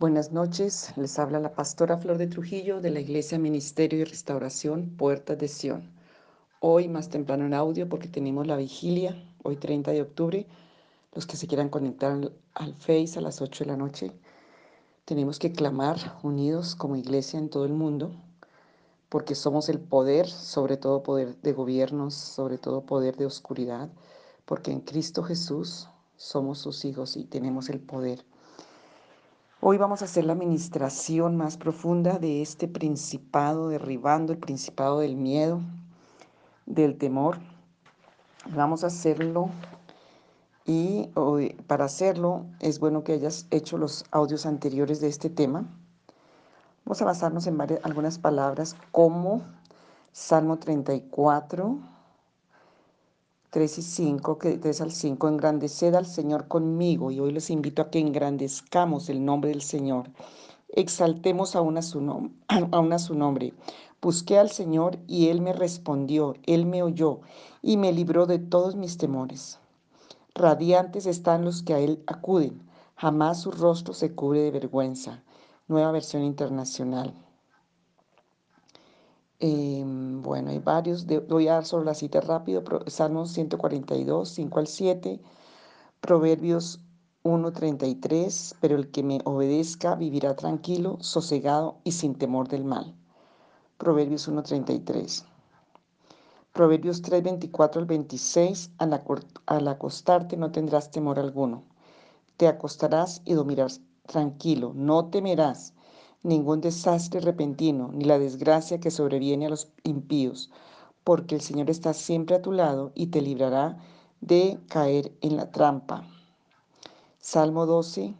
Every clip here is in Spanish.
Buenas noches, les habla la pastora Flor de Trujillo de la Iglesia Ministerio y Restauración Puertas de Sion. Hoy más temprano en audio porque tenemos la vigilia, hoy 30 de octubre, los que se quieran conectar al Face a las 8 de la noche. Tenemos que clamar unidos como iglesia en todo el mundo porque somos el poder, sobre todo poder de gobiernos, sobre todo poder de oscuridad, porque en Cristo Jesús somos sus hijos y tenemos el poder. Hoy vamos a hacer la administración más profunda de este principado, derribando el principado del miedo, del temor. Vamos a hacerlo y para hacerlo es bueno que hayas hecho los audios anteriores de este tema. Vamos a basarnos en algunas palabras como Salmo 34, 3 y 5, que 3 al 5, engrandeced al Señor conmigo y hoy les invito a que engrandezcamos el nombre del Señor. Exaltemos aún a su, a su nombre. Busqué al Señor y Él me respondió, Él me oyó y me libró de todos mis temores. Radiantes están los que a Él acuden, jamás su rostro se cubre de vergüenza nueva versión internacional. Em, bueno, hay varios, voy a dar solo la cita rápido, Salmos 142, 5 al 7, Proverbios 1.33, pero el que me obedezca vivirá tranquilo, sosegado y sin temor del mal. Proverbios 1.33. Proverbios 3.24 al 26, al, al acostarte no tendrás temor alguno. Te acostarás y dormirás, tranquilo, no temerás ningún desastre repentino, ni la desgracia que sobreviene a los impíos, porque el Señor está siempre a tu lado y te librará de caer en la trampa. Salmo 12,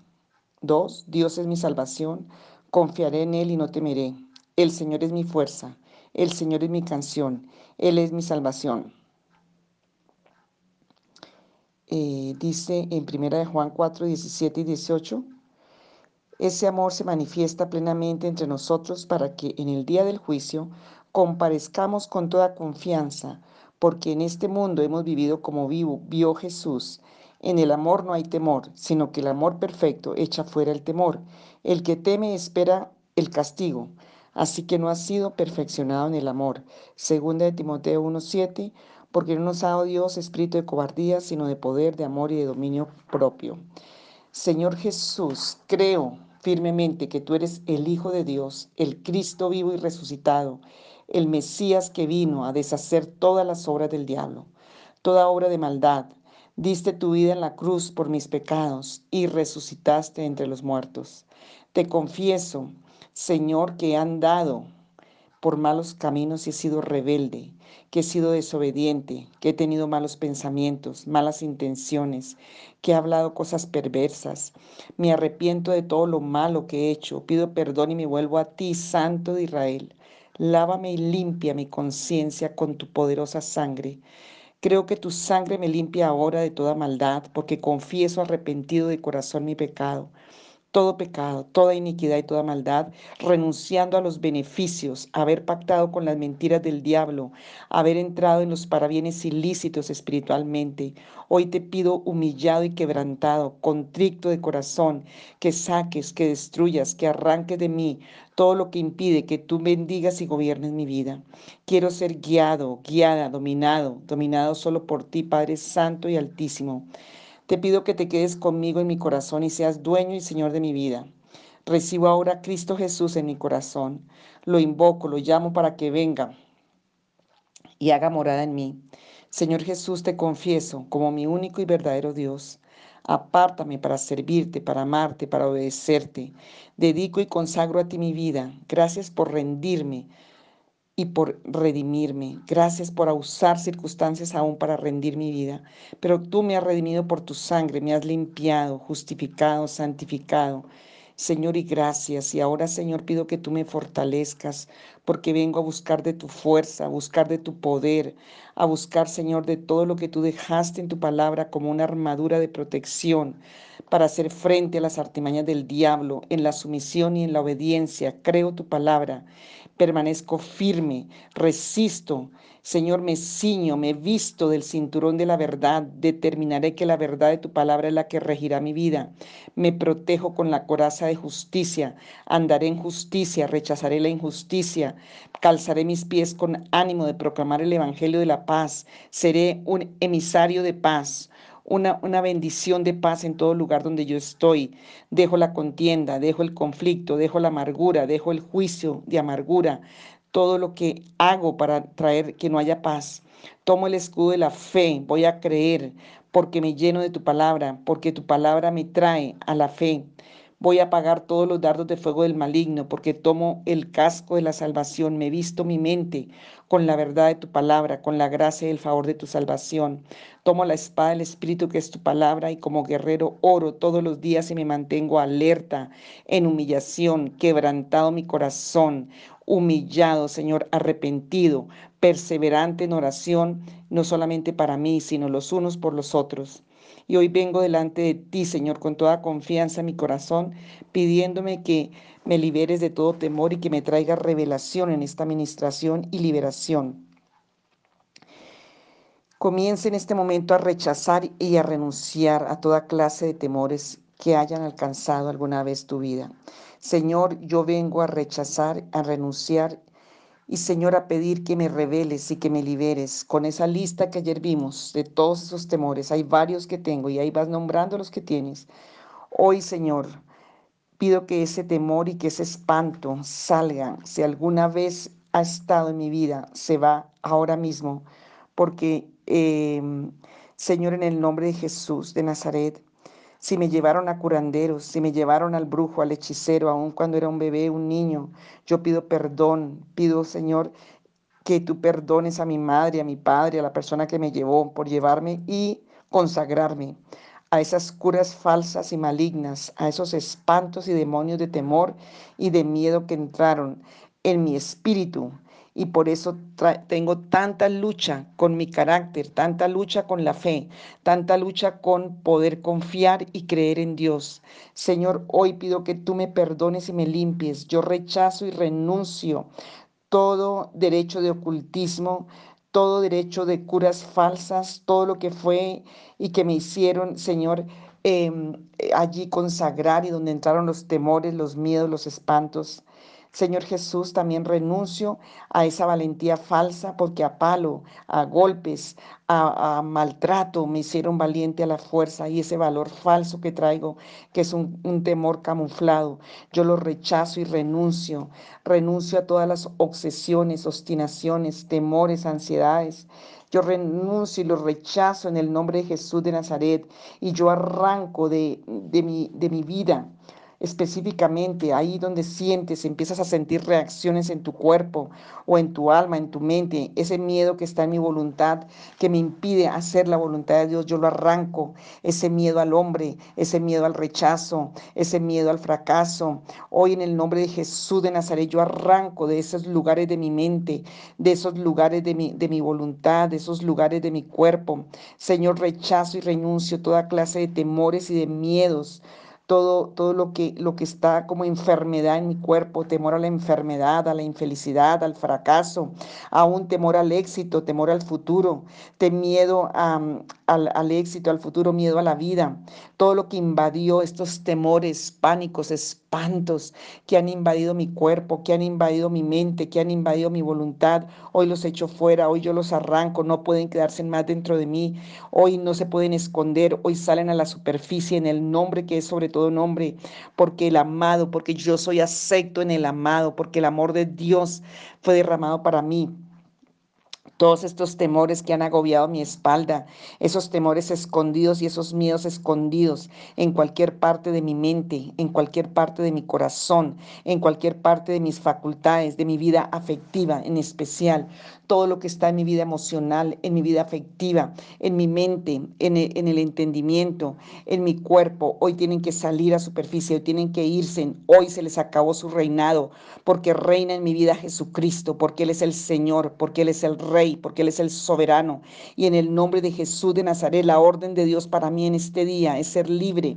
2. Dios es mi salvación, confiaré en Él y no temeré. El Señor es mi fuerza, el Señor es mi canción, Él es mi salvación. Eh, dice en 1 Juan 4, 17 y 18, ese amor se manifiesta plenamente entre nosotros para que en el día del juicio comparezcamos con toda confianza, porque en este mundo hemos vivido como vivo, vio Jesús. En el amor no hay temor, sino que el amor perfecto echa fuera el temor. El que teme espera el castigo, así que no ha sido perfeccionado en el amor. Segunda de Timoteo 1:7, porque no nos ha dado Dios espíritu de cobardía, sino de poder, de amor y de dominio propio. Señor Jesús, creo firmemente que tú eres el Hijo de Dios, el Cristo vivo y resucitado, el Mesías que vino a deshacer todas las obras del diablo, toda obra de maldad. Diste tu vida en la cruz por mis pecados y resucitaste entre los muertos. Te confieso, Señor, que he andado por malos caminos y he sido rebelde, que he sido desobediente, que he tenido malos pensamientos, malas intenciones, que he hablado cosas perversas. Me arrepiento de todo lo malo que he hecho. Pido perdón y me vuelvo a ti, Santo de Israel. Lávame y limpia mi conciencia con tu poderosa sangre. Creo que tu sangre me limpia ahora de toda maldad, porque confieso arrepentido de corazón mi pecado todo pecado, toda iniquidad y toda maldad, renunciando a los beneficios, haber pactado con las mentiras del diablo, haber entrado en los parabienes ilícitos espiritualmente. Hoy te pido humillado y quebrantado, contricto de corazón, que saques, que destruyas, que arranques de mí todo lo que impide que tú bendigas y gobiernes mi vida. Quiero ser guiado, guiada, dominado, dominado solo por ti, Padre Santo y Altísimo. Te pido que te quedes conmigo en mi corazón y seas dueño y Señor de mi vida. Recibo ahora a Cristo Jesús en mi corazón. Lo invoco, lo llamo para que venga y haga morada en mí. Señor Jesús, te confieso como mi único y verdadero Dios. Apártame para servirte, para amarte, para obedecerte. Dedico y consagro a ti mi vida. Gracias por rendirme y por redimirme. Gracias por usar circunstancias aún para rendir mi vida. Pero tú me has redimido por tu sangre, me has limpiado, justificado, santificado. Señor, y gracias. Y ahora, Señor, pido que tú me fortalezcas, porque vengo a buscar de tu fuerza, a buscar de tu poder, a buscar, Señor, de todo lo que tú dejaste en tu palabra como una armadura de protección para hacer frente a las artimañas del diablo en la sumisión y en la obediencia. Creo tu palabra, permanezco firme, resisto. Señor, me ciño, me visto del cinturón de la verdad, determinaré que la verdad de tu palabra es la que regirá mi vida. Me protejo con la coraza de justicia, andaré en justicia, rechazaré la injusticia, calzaré mis pies con ánimo de proclamar el Evangelio de la paz, seré un emisario de paz una, bendición de paz en todo lugar donde yo estoy. Dejo la contienda, dejo el conflicto, dejo la amargura, dejo el juicio de amargura, todo lo que hago para traer que no haya paz. Tomo el escudo de la fe, voy a creer porque me lleno de tu palabra, porque tu palabra me trae a la fe. Voy a apagar todos los dardos de fuego del maligno, porque tomo el casco de la salvación, me visto mi mente con la verdad de tu palabra, con la gracia y el favor de tu salvación. Tomo la espada del Espíritu que es tu palabra y como guerrero oro todos los días y me mantengo alerta, en humillación, quebrantado mi corazón, humillado, Señor, arrepentido, perseverante en oración, no solamente para mí, sino los unos por los otros. Y hoy vengo delante de ti, Señor, con toda confianza en mi corazón, pidiéndome que me liberes de todo temor y que me traiga revelación en esta administración y liberación. Comience en este momento a rechazar y a renunciar a toda clase de temores que hayan alcanzado alguna vez tu vida. Señor, yo vengo a rechazar, a renunciar y Señor, a pedir que me reveles y que me liberes con esa lista que ayer vimos de todos esos temores. Hay varios que tengo y ahí vas nombrando los que tienes. Hoy, Señor, pido que ese temor y que ese espanto salgan. Si alguna vez ha estado en mi vida, se va ahora mismo. Porque, em, Señor, en el nombre de Jesús de Nazaret, si me llevaron a curanderos, si me llevaron al brujo, al hechicero, aun cuando era un bebé, un niño, yo pido perdón, pido, Señor, que tú perdones a mi madre, a mi padre, a la persona que me llevó por llevarme y consagrarme a esas curas falsas y malignas, a esos espantos y demonios de temor y de miedo que entraron en mi espíritu y por eso tengo tanta lucha con mi carácter, tanta lucha con la fe, tanta lucha con poder confiar y creer en Dios. Señor, hoy pido que tú me perdones y me limpies. Yo rechazo y renuncio todo derecho de ocultismo, todo derecho de curas falsas, todo lo que fue y que me hicieron, Señor, em, allí consagrar y donde entraron los temores, los miedos, los espantos. Señor Jesús, también renuncio a esa valentía falsa porque a palo, a golpes, a, maltrato me hicieron valiente a la fuerza y ese valor falso que traigo, que es un, un temor camuflado, yo lo rechazo y renuncio. Renuncio a todas las obsesiones, obstinaciones, temores, ansiedades. Yo renuncio y lo rechazo en el nombre de Jesús de Nazaret y yo arranco de, de, mi, de mi vida específicamente ahí donde sientes, empiezas a sentir reacciones en tu cuerpo o en tu alma, en tu mente, ese miedo que está en mi voluntad, que me impide hacer la voluntad de Dios, yo lo arranco, ese miedo al hombre, ese miedo al rechazo, ese miedo al fracaso. Hoy en el nombre de Jesús de Nazaret yo arranco de esos lugares de mi mente, de esos lugares de mi, de mi voluntad, de esos lugares de mi cuerpo. Señor, rechazo y renuncio toda clase de temores y de miedos todo, todo lo, que, lo que está como enfermedad en mi cuerpo, temor a la enfermedad, a la infelicidad, al fracaso, aún temor al éxito, temor al futuro, miedo al, al éxito, al futuro, miedo a la vida, todo lo que invadió estos temores, pánicos, espantos que han invadido mi cuerpo, que han invadido mi mente, que han invadido mi voluntad, hoy los echo fuera, hoy yo los arranco, no pueden quedarse más dentro de mí, hoy no se pueden esconder, hoy salen a la superficie en el nombre que es sobre todo nombre, porque el amado, porque yo soy acepto en el amado, porque el amor de Dios fue derramado para mí. Todos estos temores que han agobiado mi espalda, esos temores escondidos y esos miedos escondidos en cualquier parte de mi mente, en cualquier parte de mi corazón, en cualquier parte de mis facultades, de mi vida afectiva en especial, todo lo que está en mi vida emocional, en mi vida afectiva, en mi mente, en el, en el entendimiento, en mi cuerpo, hoy tienen que salir a superficie, hoy tienen que irse, hoy se les acabó su reinado, porque reina en mi vida Jesucristo, porque Él es el Señor, porque Él es el Rey porque Él es el soberano. Y en el nombre de Jesús de Nazaret, la orden de Dios para mí en este día es ser libre.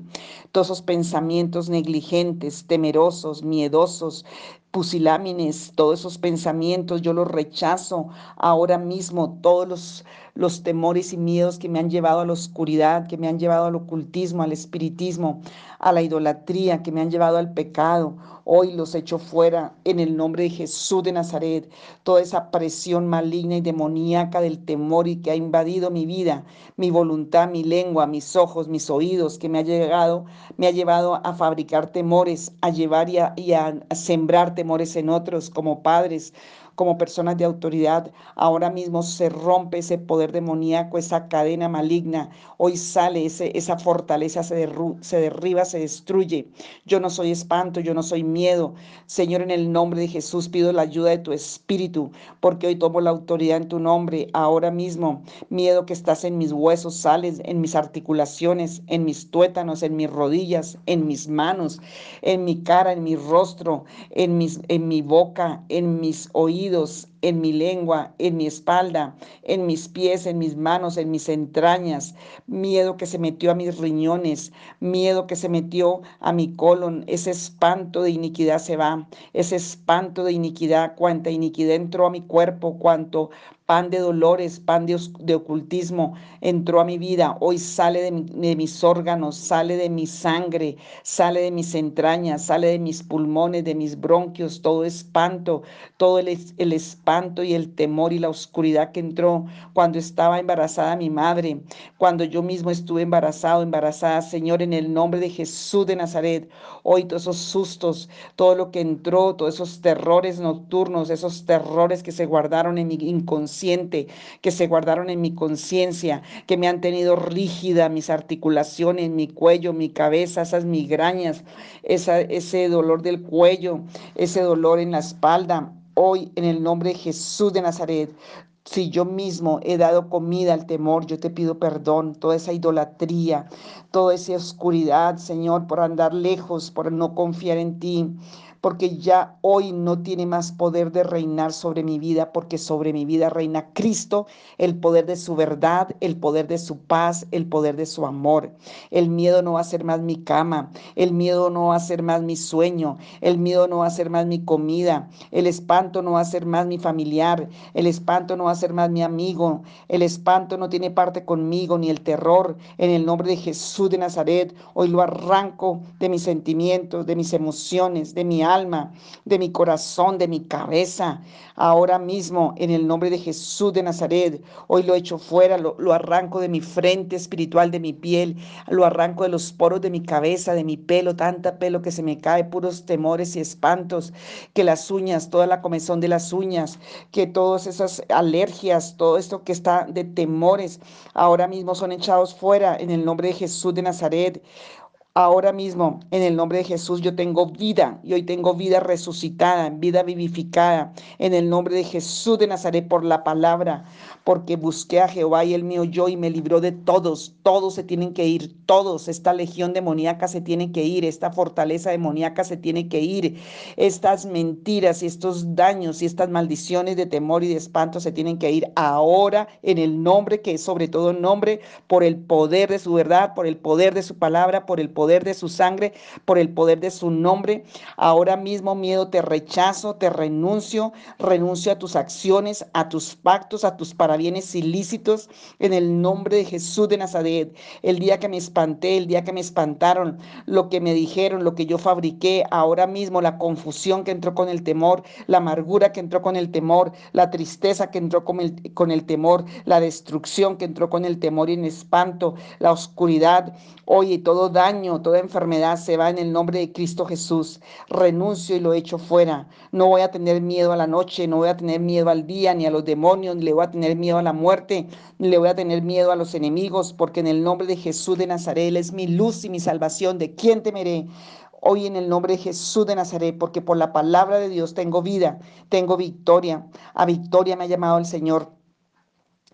Todos esos pensamientos negligentes, temerosos, miedosos, pusilámines, todos esos pensamientos, yo los rechazo ahora mismo, todos los, los temores y miedos que me han llevado a la oscuridad, que me han llevado al ocultismo, al espiritismo, a la idolatría, que me han llevado al pecado. Hoy los echo fuera en el nombre de Jesús de Nazaret. Toda esa presión maligna y demoníaca del temor y que ha invadido mi vida, mi voluntad, mi lengua, mis ojos, mis oídos, que me ha llegado, me ha llevado a fabricar temores, a llevar y a, y a sembrar temores en otros como padres como personas de autoridad. Ahora mismo se rompe ese poder demoníaco, esa cadena maligna. Hoy sale ese, esa fortaleza, se, se derriba, se destruye. Yo no soy espanto, yo no soy miedo. Señor, en el nombre de Jesús pido la ayuda de tu espíritu, porque hoy tomo la autoridad en tu nombre. Ahora mismo, miedo que estás en mis huesos, sales en mis articulaciones, en mis tuétanos, en mis rodillas, en mis manos, en mi cara, en mi rostro, en, mis, en mi boca, en mis oídos unidos en mi lengua, en mi espalda, en mis pies, en mis manos, en mis entrañas, miedo que se metió a mis riñones, miedo que se metió a mi colon, ese espanto de iniquidad se va, ese espanto de iniquidad, cuanta iniquidad entró a mi cuerpo, cuanto pan de dolores, pan de, ocultismo entró a mi vida, hoy sale de, mis órganos, sale de mi sangre, sale de mis entrañas, sale de mis pulmones, de mis bronquios, todo espanto, todo el, el espanto y el temor y la oscuridad que entró cuando estaba embarazada mi madre, cuando yo mismo estuve embarazado, embarazada, Señor, en el nombre de Jesús de Nazaret, hoy todos esos sustos, todo lo que entró, todos esos terrores nocturnos, esos terrores que se guardaron en mi inconsciente, que se guardaron en mi conciencia, que me han tenido rígida mis articulaciones, mi cuello, mi cabeza, esas migrañas, ese dolor del cuello, ese dolor en la espalda. Hoy, en el nombre de Jesús de Nazaret, si yo mismo he dado comida al temor, yo te pido perdón, toda esa idolatría, toda esa oscuridad, Señor, por andar lejos, por no confiar en ti porque ya hoy no tiene más poder de reinar sobre mi vida, porque sobre mi vida reina Cristo, el poder de su verdad, el poder de su paz, el poder de su amor. El miedo no va a ser más mi cama, el miedo no va a ser más mi sueño, el miedo no va a ser más mi comida, el espanto no va a ser más mi familiar, el espanto no va a ser más mi amigo, el espanto no tiene parte conmigo, ni el terror. En el nombre de Jesús de Nazaret, hoy lo arranco de mis sentimientos, de mis emociones, de mi alma alma, de mi corazón, de mi cabeza. Ahora mismo, en el nombre de Jesús de Nazaret, hoy lo echo fuera, lo, arranco de mi frente espiritual, de mi piel, lo arranco de los poros de mi cabeza, de mi pelo, tanta pelo que se me cae, puros temores y espantos, que las uñas, toda la comezón de las uñas, que todas esas alergias, todo esto que está de temores, ahora mismo son echados fuera en el nombre de Jesús de Nazaret. Ahora mismo, en el nombre de Jesús, yo tengo vida y hoy tengo vida resucitada, vida vivificada, en el nombre de Jesús de Nazaret por la palabra, porque busqué a Jehová y él me oyó y me libró de todos. Todos se tienen que ir, todos. Esta legión demoníaca se tiene que ir, esta fortaleza demoníaca se tiene que ir. Estas mentiras y estos daños y estas maldiciones de temor y de espanto se tienen que ir ahora en el nombre que es sobre todo nombre, por el poder de su verdad, por el poder de su palabra, por el poder poder de su sangre, por el poder de su nombre. Ahora mismo, miedo, te rechazo, te renuncio, renuncio a tus acciones, a tus pactos, a tus parabienes ilícitos, en el nombre de Jesús de Nazaret. El día que me espanté, el día que me espantaron, lo que me dijeron, lo que yo fabriqué, ahora mismo la confusión que entró con el temor, la amargura que entró con el temor, la tristeza que entró con el, con el temor, la destrucción que entró con el temor y en espanto, la oscuridad, oye, todo daño toda enfermedad se va en el nombre de Cristo Jesús. Renuncio y lo echo fuera. No voy a tener miedo a la noche, no voy a tener miedo al día, ni a los demonios, ni le voy a tener miedo a la muerte, ni le voy a tener miedo a los enemigos, porque en el nombre de Jesús de Nazaret Él es mi luz y mi salvación. ¿De quién temeré? Hoy en el nombre de Jesús de Nazaret, porque por la palabra de Dios tengo vida, tengo victoria. A victoria me ha llamado el Señor.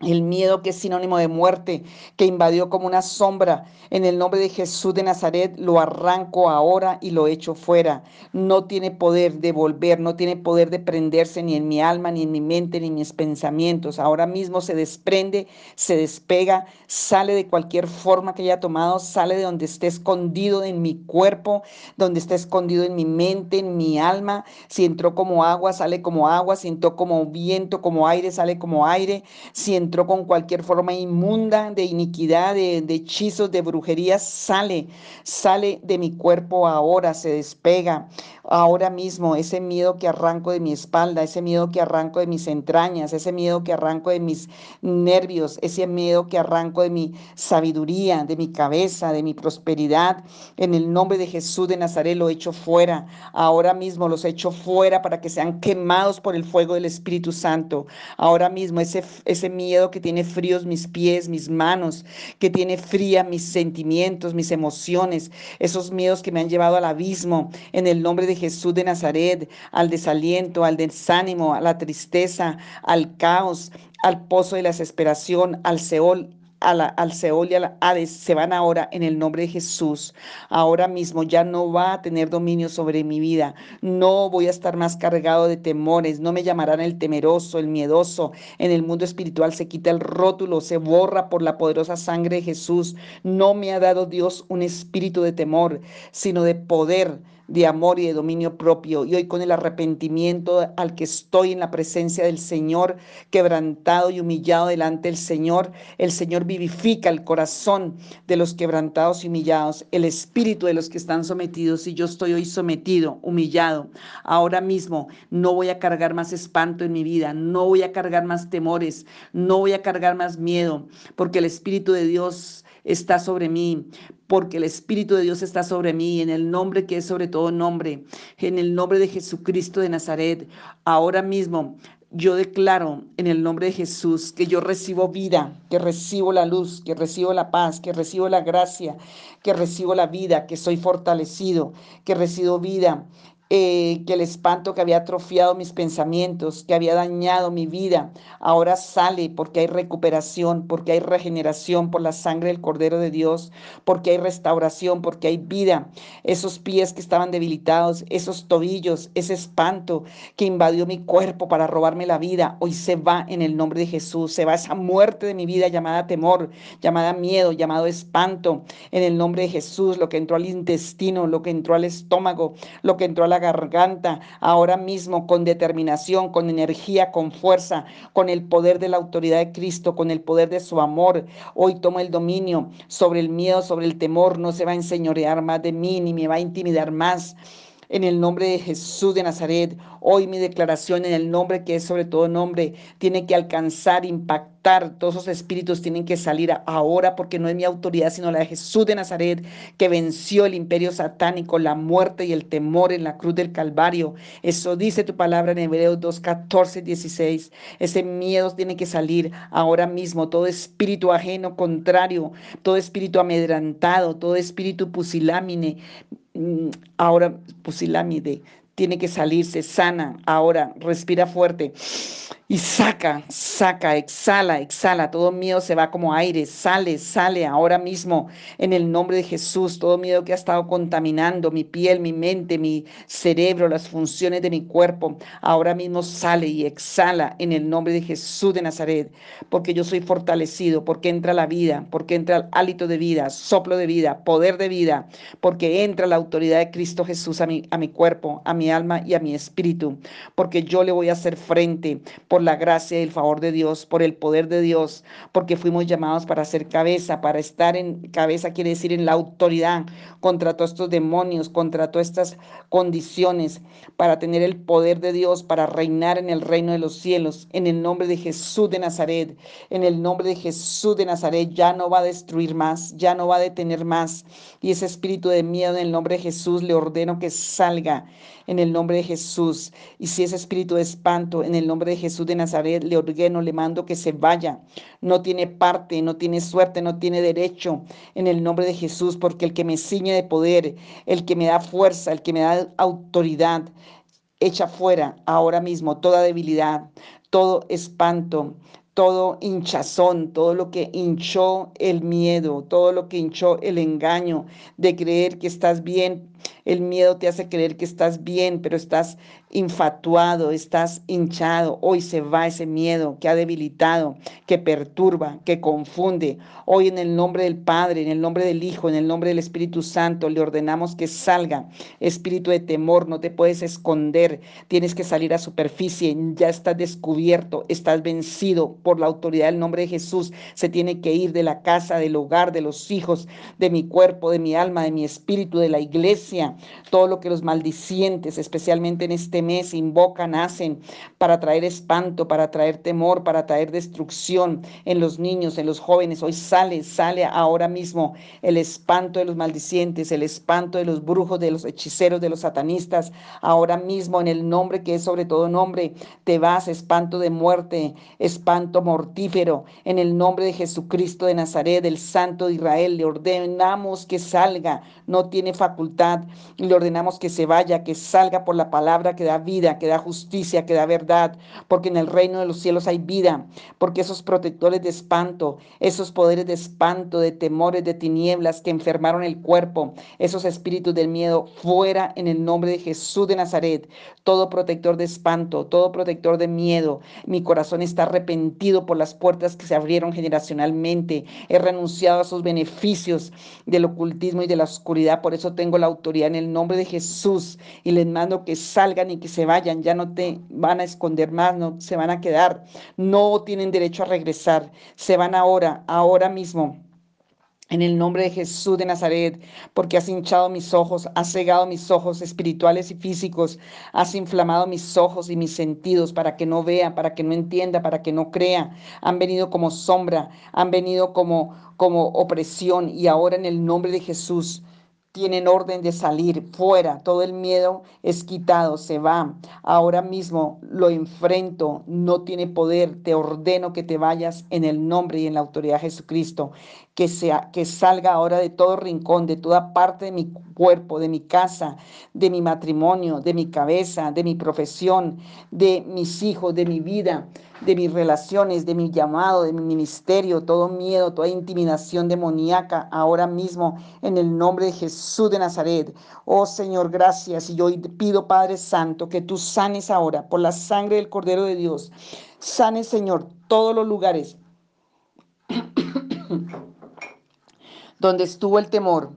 El miedo que es sinónimo de muerte, que invadió como una sombra, en el nombre de Jesús de Nazaret lo arranco ahora y lo echo fuera. No tiene poder de volver, no tiene poder de prenderse ni en mi alma, ni en mi mente, ni en mis pensamientos. Ahora mismo se desprende, se despega, sale de cualquier forma que haya tomado, sale de donde esté escondido en mi cuerpo, donde esté escondido en mi mente, en mi alma. Si entró como agua, sale como agua. Si entró como viento, como aire, sale como aire. Si entró con cualquier forma inmunda de iniquidad, de, hechizos, de brujería, sale, sale de mi cuerpo ahora, se despega ahora mismo ese miedo que arranco de mi espalda, ese miedo que arranco de mis entrañas, ese miedo que arranco de mis nervios, ese miedo que arranco de mi sabiduría, de mi cabeza, de mi prosperidad. En el nombre de Jesús de Nazaret lo echo fuera. Ahora mismo los echo fuera para que sean quemados por el fuego del Espíritu Santo. Ahora mismo ese, ese miedo que tiene fríos mis pies, mis manos, que tiene fría mis sentimientos, mis emociones, esos miedos que me han llevado al abismo, en el nombre de Jesús de Nazaret, al desaliento, al desánimo, a la tristeza, al caos, al pozo de la desesperación, al Seol al Seol y al Hades se van ahora en el nombre de Jesús. Ahora mismo ya no va a tener dominio sobre mi vida. No voy a estar más cargado de temores. No me llamarán el temeroso, el miedoso. En el mundo espiritual se quita el rótulo, se borra por la poderosa sangre de Jesús. No me ha dado Dios un espíritu de temor, sino de poder de amor y de dominio propio. Y hoy con el arrepentimiento al que estoy en la presencia del Señor, quebrantado y humillado delante del Señor, el Señor vivifica el corazón de los quebrantados y humillados, el espíritu de los que están sometidos. Y yo estoy hoy sometido, humillado. Ahora mismo no voy a cargar más espanto en mi vida, no voy a cargar más temores, no voy a cargar más miedo, porque el Espíritu de Dios está sobre mí, porque el Espíritu de Dios está sobre mí, en el nombre que es sobre todo nombre, en el nombre de Jesucristo de Nazaret. Ahora mismo yo declaro en el nombre de Jesús que yo recibo vida, que recibo la luz, que recibo la paz, que recibo la gracia, que recibo la vida, que soy fortalecido, que recibo vida, eh, que el espanto que había atrofiado mis pensamientos, que había dañado mi vida, ahora sale porque hay recuperación, porque hay regeneración por la sangre del Cordero de Dios, porque hay restauración, porque hay vida. Esos pies que estaban debilitados, esos tobillos, ese espanto que invadió mi cuerpo para robarme la vida, hoy se va en el nombre de Jesús, se va esa muerte de mi vida llamada temor, llamada miedo, llamado espanto, en el nombre de Jesús, lo que entró al intestino, lo que entró al estómago, lo que entró a la garganta ahora mismo con determinación, con energía, con fuerza, con el poder de la autoridad de Cristo, con el poder de su amor. Hoy tomo el dominio sobre el miedo, sobre el temor. No se va a enseñorear más de mí ni me va a intimidar más en el nombre de Jesús de Nazaret. Hoy mi declaración en el nombre que es sobre todo nombre tiene que alcanzar, impactar. Todos esos espíritus tienen que salir ahora porque no es mi autoridad, sino la de Jesús de Nazaret que venció el imperio satánico, la muerte y el temor en la cruz del Calvario. Eso dice tu palabra en Hebreos 2, 14, 16. Ese miedo tiene que salir ahora mismo. Todo espíritu ajeno, contrario, todo espíritu amedrantado, todo espíritu pusilámine, Mm, ahora pusilámide tiene que salirse sana, ahora respira fuerte y saca, saca, exhala, exhala, todo miedo se va como aire, sale, sale ahora mismo en el nombre de Jesús, todo miedo que ha estado contaminando mi piel, mi mente, mi cerebro, las funciones de mi cuerpo, ahora mismo sale y exhala en el nombre de Jesús de Nazaret, porque yo soy fortalecido, porque entra la vida, porque entra el hálito de vida, soplo de vida, poder de vida, porque entra la autoridad de Cristo Jesús a mi, a mi cuerpo, a mi alma y a mi espíritu, porque yo le voy a hacer frente por la gracia y el favor de Dios, por el poder de Dios, porque fuimos llamados para ser cabeza, para estar en cabeza, quiere decir en la autoridad contra todos estos demonios, contra todas estas condiciones, para tener el poder de Dios, para reinar en el reino de los cielos, en el nombre de Jesús de Nazaret, en el nombre de Jesús de Nazaret, ya no va a destruir más, ya no va a detener más. Y ese espíritu de miedo en el nombre de Jesús le ordeno que salga en el nombre de Jesús. Y si ese espíritu de espanto en el nombre de Jesús de Nazaret le ordeno, le mando que se vaya. No tiene parte, no tiene suerte, no tiene derecho en el nombre de Jesús, porque el que me ciñe de poder, el que me da fuerza, el que me da autoridad, echa fuera ahora mismo toda debilidad, todo espanto, todo hinchazón, todo lo que hinchó el miedo, todo lo que hinchó el engaño de creer que estás bien. El miedo te hace creer que estás bien, pero estás infatuado, estás hinchado. Hoy se va ese miedo que ha debilitado, que perturba, que confunde. Hoy en el nombre del Padre, en el nombre del Hijo, en el nombre del Espíritu Santo, le ordenamos que salga. Espíritu de temor, no te puedes esconder, tienes que salir a superficie, ya estás descubierto, estás vencido por la autoridad del nombre de Jesús. Se tiene que ir de la casa, del hogar, de los hijos, de mi cuerpo, de mi alma, de mi espíritu, de la iglesia. Todo lo que los maldicientes, especialmente en este mes invocan, hacen para traer espanto, para traer temor, para traer destrucción en los niños, en los jóvenes. Hoy sale, sale ahora mismo el espanto de los maldicientes, el espanto de los brujos, de los hechiceros, de los satanistas. Ahora mismo en el nombre que es sobre todo nombre, te vas, espanto de muerte, espanto mortífero. En el nombre de Jesucristo de Nazaret, el Santo de Israel, le ordenamos que salga, no tiene facultad. Le ordenamos que se vaya, que salga por la palabra que da vida, que da justicia, que da verdad, porque en el reino de los cielos hay vida, porque esos protectores de espanto, esos poderes de espanto, de temores, de tinieblas que enfermaron el cuerpo, esos espíritus del miedo, fuera en el nombre de Jesús de Nazaret, todo protector de espanto, todo protector de miedo. Mi corazón está arrepentido por las puertas que se abrieron generacionalmente. He renunciado a sus beneficios del ocultismo y de la oscuridad, por eso tengo la autoridad en el nombre de Jesús y les mando que salgan y que se vayan, ya no te van a esconder más, no se van a quedar, no tienen derecho a regresar, se van ahora, ahora mismo. En el nombre de Jesús de Nazaret, porque has hinchado mis ojos, has cegado mis ojos espirituales y físicos, has inflamado mis ojos y mis sentidos para que no vea, para que no entienda, para que no crea. Han venido como sombra, han venido como, como opresión y ahora en el nombre de Jesús tienen orden de salir fuera, todo el miedo es quitado, se va. Ahora mismo lo enfrento, no tiene poder, te ordeno que te vayas en el nombre y en la autoridad de Jesucristo, que sea que salga ahora de todo rincón, de toda parte de mi cuerpo, de mi casa, de mi matrimonio, de mi cabeza, de mi profesión, de mis hijos, de mi vida de mis relaciones, de mi llamado, de mi ministerio, todo miedo, toda intimidación demoníaca, ahora mismo en el nombre de Jesús de Nazaret. Oh Señor, gracias. Y yo pido, Padre Santo, que tú sanes ahora por la sangre del Cordero de Dios. Sanes, Señor, todos los lugares donde estuvo el temor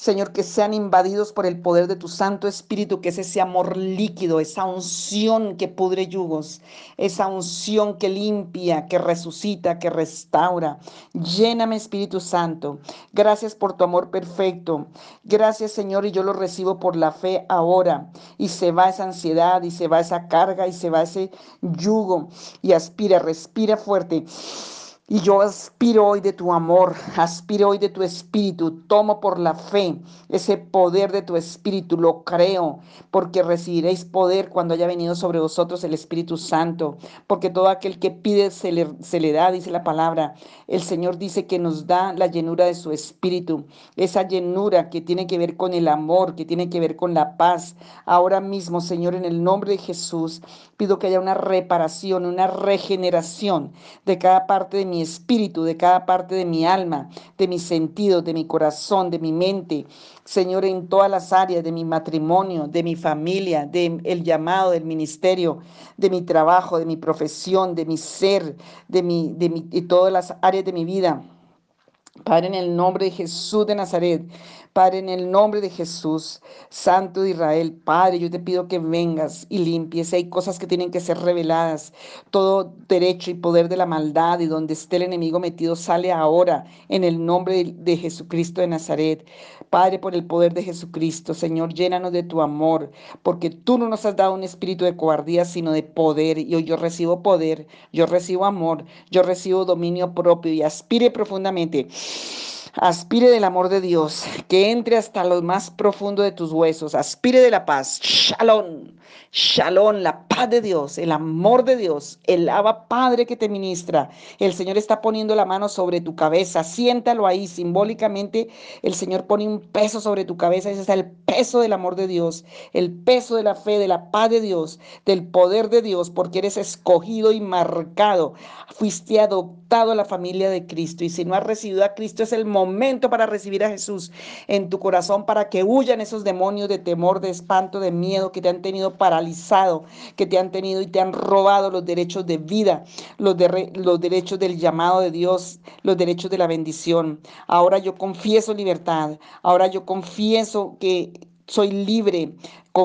Señor, que sean invadidos por el poder de tu Santo Espíritu, que es ese amor líquido, esa unción que pudre yugos, esa unción que limpia, que resucita, que restaura. Lléname, Espíritu Santo. Gracias por tu amor perfecto. Gracias, Señor, y yo lo recibo por la fe ahora. Y se va esa ansiedad, y se va esa carga, y se va ese yugo. Y aspira, respira fuerte. Y yo aspiro hoy de tu amor, aspiro hoy de tu espíritu, tomo por la fe ese poder de tu espíritu, lo creo, porque recibiréis poder cuando haya venido sobre vosotros el Espíritu Santo, porque todo aquel que pide se le, se le da, dice la palabra. El Señor dice que nos da la llenura de su espíritu, esa llenura que tiene que ver con el amor, que tiene que ver con la paz. Ahora mismo, Señor, en el nombre de Jesús, pido que haya una reparación, una regeneración de cada parte de mi espíritu, de cada parte de mi alma, de mis sentidos, de mi corazón, de mi mente. Señor, en todas las áreas de mi matrimonio, de mi familia, del el llamado, del ministerio, de mi trabajo, de mi profesión, de mi ser, de, mi, de, mi, de todas las áreas de mi vida. Padre, en el nombre de Jesús de Nazaret, Padre, en el nombre de Jesús, Santo de Israel, Padre, yo te pido que vengas y limpies. Hay cosas que tienen que ser reveladas. Todo derecho y poder de la maldad y donde esté el enemigo metido sale ahora en el nombre de Jesucristo de Nazaret. Padre, por el poder de Jesucristo, Señor, llénanos de tu amor, porque tú no nos has dado un espíritu de cobardía, sino de poder. Y hoy yo recibo poder, yo recibo amor, yo recibo dominio propio y aspire profundamente Aspire del amor de Dios, que entre hasta lo más profundo de tus huesos. Aspire de la paz. Shalom. Shalom, la paz de Dios, el amor de Dios, el Abba Padre que te ministra. El Señor está poniendo la mano sobre tu cabeza. Siéntalo ahí. Simbólicamente, el Señor pone un peso sobre tu cabeza. Ese es el peso del amor de Dios, el peso de la fe, de la paz de Dios, del poder de Dios, porque eres escogido y marcado. Fuiste adoptado a la familia de Cristo. Y si no has recibido a Cristo, es el momento para recibir a Jesús en tu corazón para que huyan esos demonios de temor, de espanto, de miedo que te han tenido paralizado, que te han tenido y te han robado los derechos de vida, los, de, los derechos del llamado de Dios, los derechos de la bendición. Ahora yo confieso libertad, ahora yo confieso que soy libre,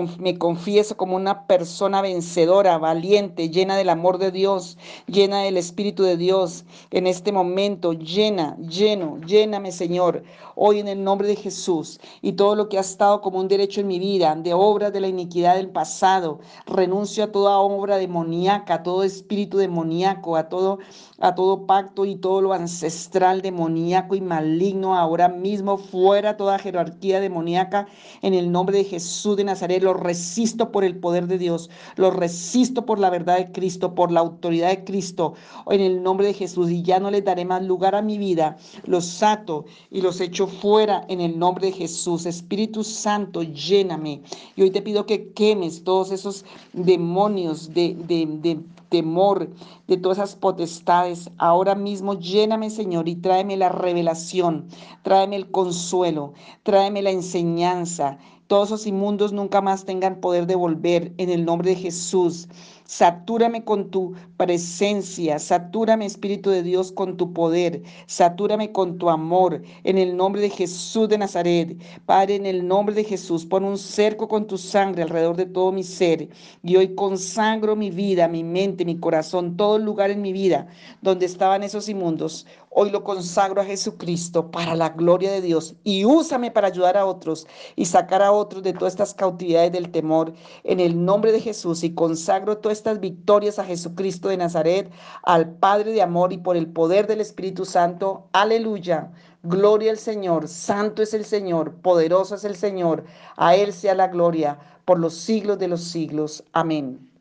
me confieso como una persona vencedora, valiente, llena del amor de Dios, llena del Espíritu de Dios. En este momento, llena, lleno, lléname, Señor, hoy en el nombre de Jesús. Y todo lo que ha estado como un derecho en mi vida, de obras de la iniquidad del pasado, renuncio a toda obra demoníaca, a todo espíritu demoníaco, a todo, a todo pacto y todo lo ancestral demoníaco y maligno, ahora mismo fuera toda jerarquía demoníaca, en el nombre de Jesús de Nazaret lo resisto por el poder de Dios, lo resisto por la verdad de Cristo, por la autoridad de Cristo, en el nombre de Jesús, y ya no les daré más lugar a mi vida, los ato y los echo fuera en el nombre de Jesús. Espíritu Santo, lléname. Y hoy te pido que quemes todos esos demonios de, de, de temor, de todas esas potestades. Ahora mismo lléname, Señor, y tráeme la revelación, tráeme el consuelo, tráeme la enseñanza. Todos esos inmundos nunca más tengan poder de volver en el nombre de Jesús. Satúrame con tu presencia, satúrame Espíritu de Dios con tu poder, satúrame con tu amor en el nombre de Jesús de Nazaret. Padre, en el nombre de Jesús, pon un cerco con tu sangre alrededor de todo mi ser y hoy consagro mi vida, mi mente, mi corazón, todo lugar en mi vida donde estaban esos inmundos. Hoy lo consagro a Jesucristo para la gloria de Dios y úsame para ayudar a otros y sacar a otros de todas estas cautividades del temor en el nombre de Jesús y consagro todas estas victorias a Jesucristo de Nazaret, al Padre de amor y por el poder del Espíritu Santo. Aleluya. Gloria al Señor, santo es el Señor, poderoso es el Señor, a Él sea la gloria por los siglos de los siglos. Amén.